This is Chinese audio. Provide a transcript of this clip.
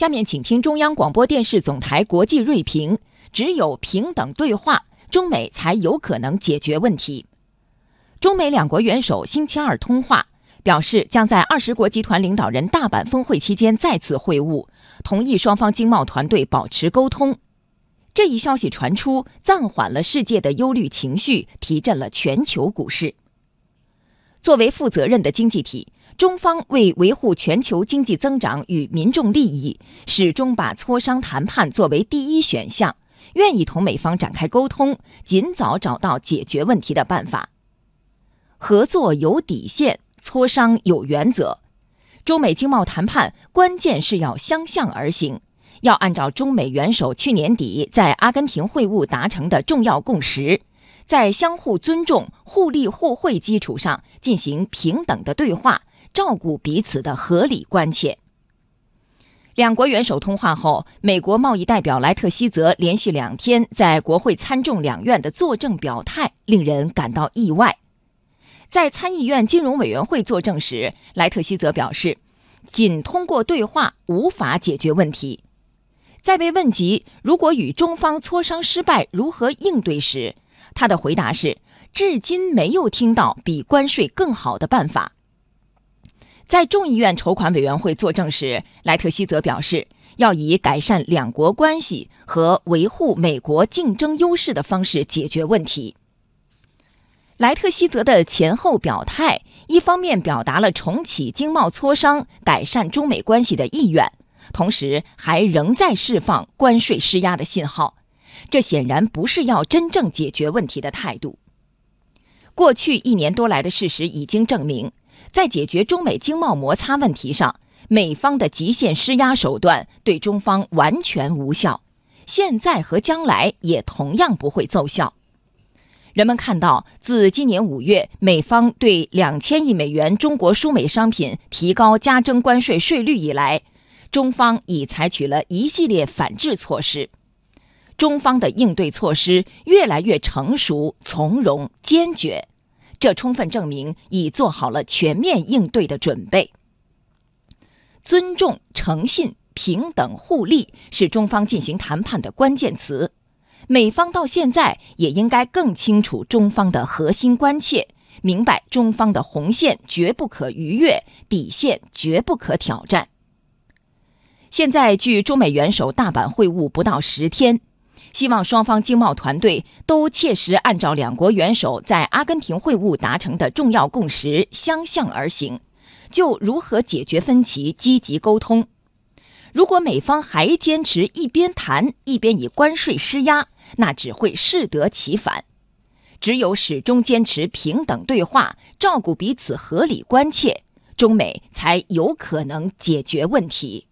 下面请听中央广播电视总台国际锐评：只有平等对话，中美才有可能解决问题。中美两国元首星期二通话，表示将在二十国集团领导人大阪峰会期间再次会晤，同意双方经贸团队保持沟通。这一消息传出，暂缓了世界的忧虑情绪，提振了全球股市。作为负责任的经济体。中方为维护全球经济增长与民众利益，始终把磋商谈判作为第一选项，愿意同美方展开沟通，尽早找到解决问题的办法。合作有底线，磋商有原则。中美经贸谈判关键是要相向而行，要按照中美元首去年底在阿根廷会晤达成的重要共识，在相互尊重、互利互惠基础上进行平等的对话。照顾彼此的合理关切。两国元首通话后，美国贸易代表莱特希泽连续两天在国会参众两院的作证表态，令人感到意外。在参议院金融委员会作证时，莱特希泽表示，仅通过对话无法解决问题。在被问及如果与中方磋商失败如何应对时，他的回答是：至今没有听到比关税更好的办法。在众议院筹款委员会作证时，莱特希泽表示，要以改善两国关系和维护美国竞争优势的方式解决问题。莱特希泽的前后表态，一方面表达了重启经贸磋商、改善中美关系的意愿，同时还仍在释放关税施压的信号。这显然不是要真正解决问题的态度。过去一年多来的事实已经证明。在解决中美经贸摩擦问题上，美方的极限施压手段对中方完全无效，现在和将来也同样不会奏效。人们看到，自今年五月美方对两千亿美元中国输美商品提高加征关税税率以来，中方已采取了一系列反制措施。中方的应对措施越来越成熟、从容、坚决。这充分证明已做好了全面应对的准备。尊重、诚信、平等、互利是中方进行谈判的关键词。美方到现在也应该更清楚中方的核心关切，明白中方的红线绝不可逾越，底线绝不可挑战。现在距中美元首大阪会晤不到十天。希望双方经贸团队都切实按照两国元首在阿根廷会晤达成的重要共识相向而行，就如何解决分歧积极沟通。如果美方还坚持一边谈一边以关税施压，那只会适得其反。只有始终坚持平等对话，照顾彼此合理关切，中美才有可能解决问题。